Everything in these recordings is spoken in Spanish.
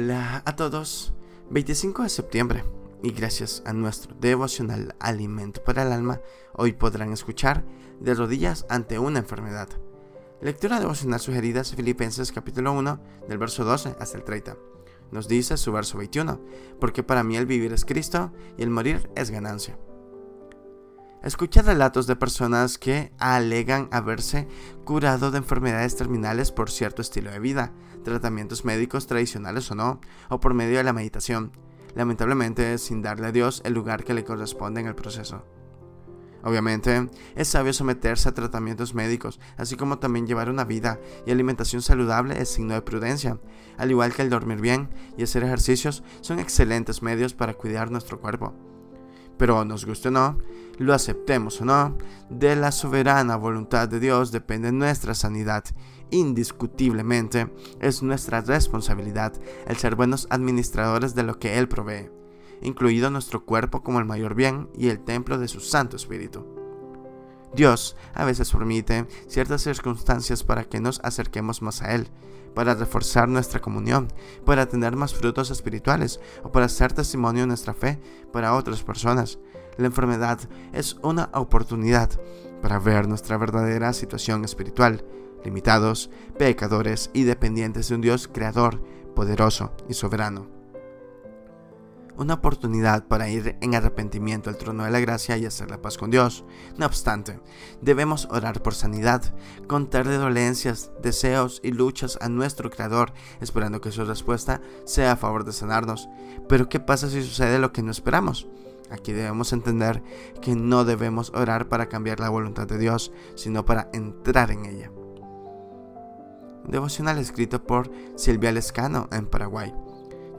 Hola a todos. 25 de septiembre. Y gracias a nuestro devocional Alimento para el Alma, hoy podrán escuchar de rodillas ante una enfermedad. Lectura devocional sugerida es Filipenses capítulo 1, del verso 12 hasta el 30. Nos dice su verso 21, porque para mí el vivir es Cristo y el morir es ganancia. Escucha relatos de personas que alegan haberse curado de enfermedades terminales por cierto estilo de vida, tratamientos médicos tradicionales o no, o por medio de la meditación, lamentablemente sin darle a Dios el lugar que le corresponde en el proceso. Obviamente, es sabio someterse a tratamientos médicos, así como también llevar una vida y alimentación saludable es signo de prudencia, al igual que el dormir bien y hacer ejercicios son excelentes medios para cuidar nuestro cuerpo. Pero nos guste o no, lo aceptemos o no, de la soberana voluntad de Dios depende nuestra sanidad. Indiscutiblemente es nuestra responsabilidad el ser buenos administradores de lo que Él provee, incluido nuestro cuerpo como el mayor bien y el templo de su Santo Espíritu. Dios a veces permite ciertas circunstancias para que nos acerquemos más a Él, para reforzar nuestra comunión, para tener más frutos espirituales o para hacer testimonio de nuestra fe para otras personas. La enfermedad es una oportunidad para ver nuestra verdadera situación espiritual, limitados, pecadores y dependientes de un Dios creador, poderoso y soberano una oportunidad para ir en arrepentimiento al trono de la gracia y hacer la paz con Dios. No obstante, debemos orar por sanidad, contarle dolencias, deseos y luchas a nuestro Creador, esperando que su respuesta sea a favor de sanarnos. Pero ¿qué pasa si sucede lo que no esperamos? Aquí debemos entender que no debemos orar para cambiar la voluntad de Dios, sino para entrar en ella. Devocional escrito por Silvia Lescano en Paraguay.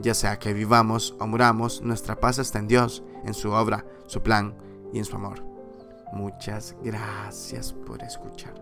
Ya sea que vivamos o muramos, nuestra paz está en Dios, en su obra, su plan y en su amor. Muchas gracias por escuchar.